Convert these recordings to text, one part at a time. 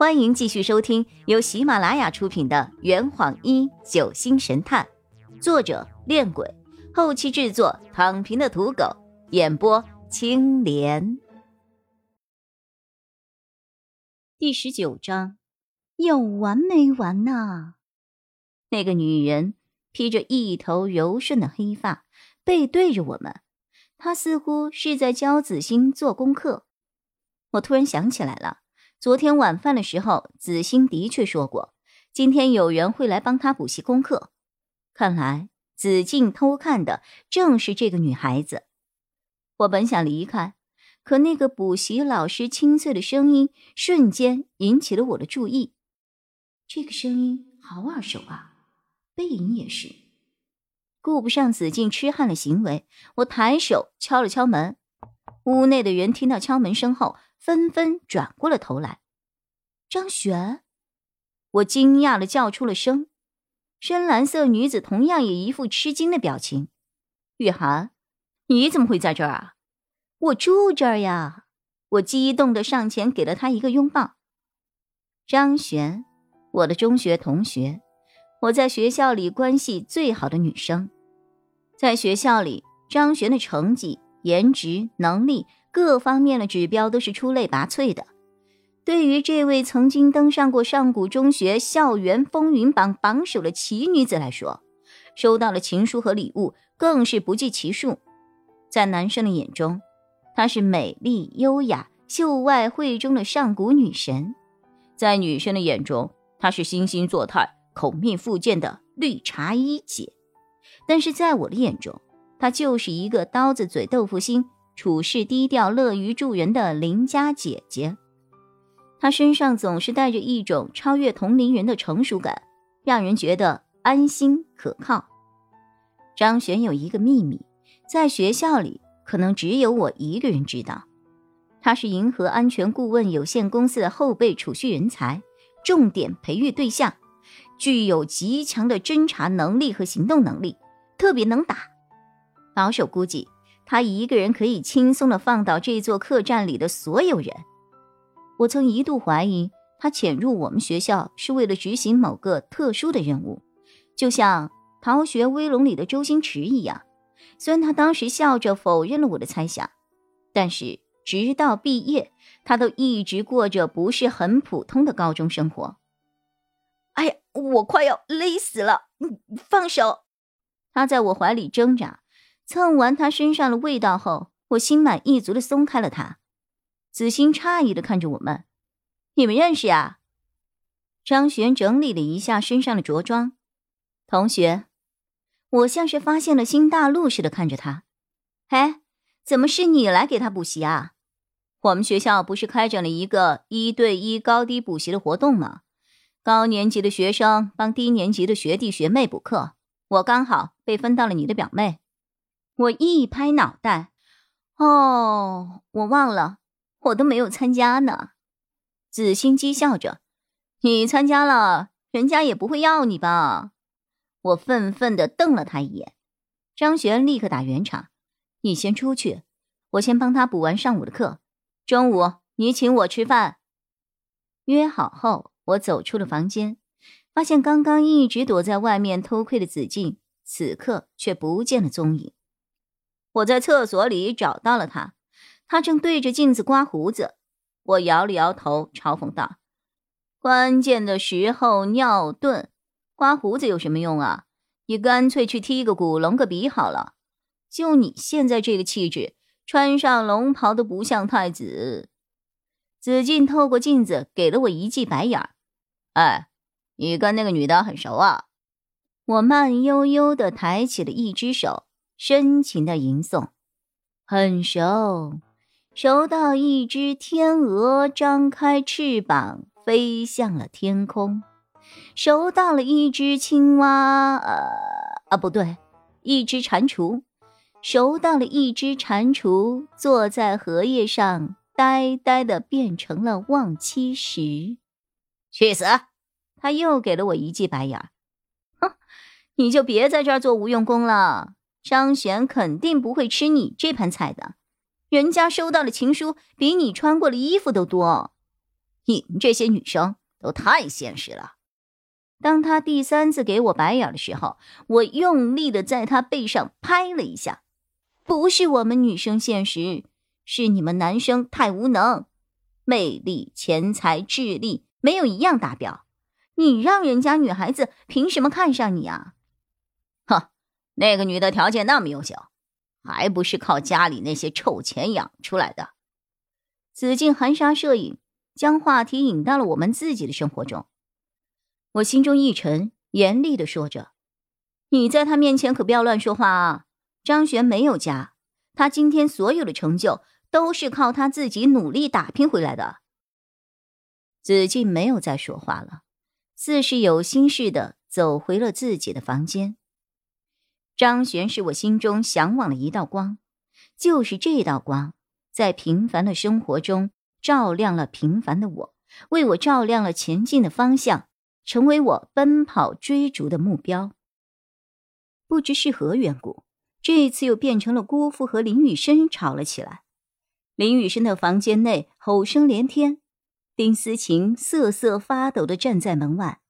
欢迎继续收听由喜马拉雅出品的《圆谎一九星神探》，作者：恋鬼，后期制作：躺平的土狗，演播：青莲。第十九章，有完没完呐？那个女人披着一头柔顺的黑发，背对着我们，她似乎是在教子欣做功课。我突然想起来了。昨天晚饭的时候，子欣的确说过，今天有人会来帮他补习功课。看来子静偷看的正是这个女孩子。我本想离开，可那个补习老师清脆的声音瞬间引起了我的注意。这个声音好耳熟啊，背影也是。顾不上子静痴汉的行为，我抬手敲了敲门。屋内的人听到敲门声后。纷纷转过了头来，张璇，我惊讶的叫出了声。深蓝色女子同样也一副吃惊的表情。雨涵，你怎么会在这儿啊？我住这儿呀！我激动的上前给了她一个拥抱。张璇，我的中学同学，我在学校里关系最好的女生。在学校里，张璇的成绩、颜值、能力。各方面的指标都是出类拔萃的。对于这位曾经登上过上古中学校园风云榜榜首的奇女子来说，收到了情书和礼物更是不计其数。在男生的眼中，她是美丽优雅、秀外慧中的上古女神；在女生的眼中，她是惺惺作态、口蜜腹剑的绿茶一姐。但是在我的眼中，她就是一个刀子嘴豆腐心。处事低调、乐于助人的邻家姐姐，她身上总是带着一种超越同龄人的成熟感，让人觉得安心可靠。张璇有一个秘密，在学校里可能只有我一个人知道，她是银河安全顾问有限公司的后备储蓄人才，重点培育对象，具有极强的侦查能力和行动能力，特别能打。保守估计。他一个人可以轻松的放倒这座客栈里的所有人。我曾一度怀疑他潜入我们学校是为了执行某个特殊的任务，就像《逃学威龙》里的周星驰一样。虽然他当时笑着否认了我的猜想，但是直到毕业，他都一直过着不是很普通的高中生活。哎呀，我快要勒死了！放手！他在我怀里挣扎。蹭完他身上的味道后，我心满意足的松开了他。子欣诧异的看着我们：“你们认识呀？”张璇整理了一下身上的着装，同学，我像是发现了新大陆似的看着他。哎，怎么是你来给他补习啊？我们学校不是开展了一个一对一高低补习的活动吗？高年级的学生帮低年级的学弟学妹补课，我刚好被分到了你的表妹。我一拍脑袋，哦，我忘了，我都没有参加呢。子欣讥笑着：“你参加了，人家也不会要你吧？”我愤愤地瞪了他一眼。张璇立刻打圆场：“你先出去，我先帮他补完上午的课。中午你请我吃饭。”约好后，我走出了房间，发现刚刚一直躲在外面偷窥的子静，此刻却不见了踪影。我在厕所里找到了他，他正对着镜子刮胡子。我摇了摇头，嘲讽道：“关键的时候尿遁，刮胡子有什么用啊？你干脆去踢个鼓，隆个鼻好了。就你现在这个气质，穿上龙袍都不像太子。”子敬透过镜子给了我一记白眼儿：“哎，你跟那个女的很熟啊？”我慢悠悠地抬起了一只手。深情的吟诵，很熟，熟到一只天鹅张开翅膀飞向了天空，熟到了一只青蛙，呃啊不对，一只蟾蜍，熟到了一只蟾蜍坐在荷叶上，呆呆的变成了望妻石。去死！他又给了我一记白眼，哼，你就别在这儿做无用功了。张璇肯定不会吃你这盘菜的，人家收到的情书比你穿过的衣服都多。你们这些女生都太现实了。当他第三次给我白眼的时候，我用力的在他背上拍了一下。不是我们女生现实，是你们男生太无能，魅力、钱财、智力没有一样达标。你让人家女孩子凭什么看上你啊？那个女的条件那么优秀，还不是靠家里那些臭钱养出来的？紫禁含沙射影，将话题引到了我们自己的生活中。我心中一沉，严厉的说着：“你在他面前可不要乱说话啊！张璇没有家，他今天所有的成就都是靠他自己努力打拼回来的。”子静没有再说话了，似是有心似的走回了自己的房间。张璇是我心中向往的一道光，就是这道光，在平凡的生活中照亮了平凡的我，为我照亮了前进的方向。成为我奔跑追逐的目标。不知是何缘故，这一次又变成了姑父和林雨生吵了起来。林雨生的房间内吼声连天，丁思琴瑟瑟发抖的站在门外。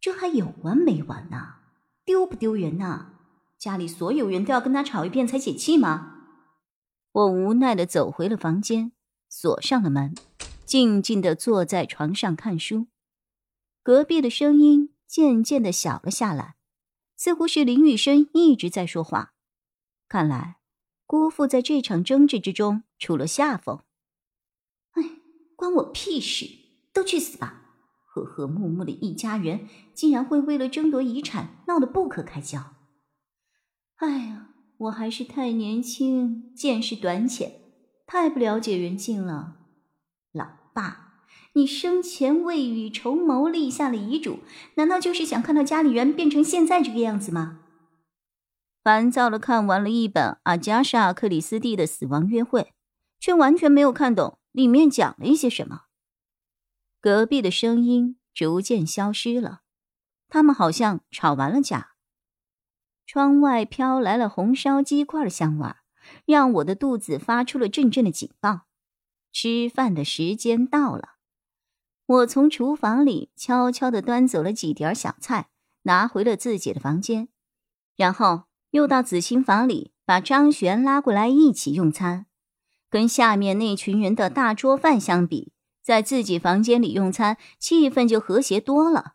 这还有完没完呢？丢不丢人呐？家里所有人都要跟他吵一遍才解气吗？我无奈的走回了房间，锁上了门，静静的坐在床上看书。隔壁的声音渐渐的小了下来，似乎是林雨生一直在说话。看来姑父在这场争执之中出了下风。哎，关我屁事！都去死吧！和和睦睦的一家人，竟然会为了争夺遗产闹得不可开交。哎呀，我还是太年轻，见识短浅，太不了解人性了，老爸。你生前未雨绸缪立下了遗嘱，难道就是想看到家里人变成现在这个样子吗？烦躁的看完了一本阿加莎·克里斯蒂的《死亡约会》，却完全没有看懂里面讲了一些什么。隔壁的声音逐渐消失了，他们好像吵完了架。窗外飘来了红烧鸡块的香味，让我的肚子发出了阵阵的警报。吃饭的时间到了。我从厨房里悄悄地端走了几碟小菜，拿回了自己的房间，然后又到紫心房里把张璇拉过来一起用餐。跟下面那群人的大桌饭相比，在自己房间里用餐，气氛就和谐多了。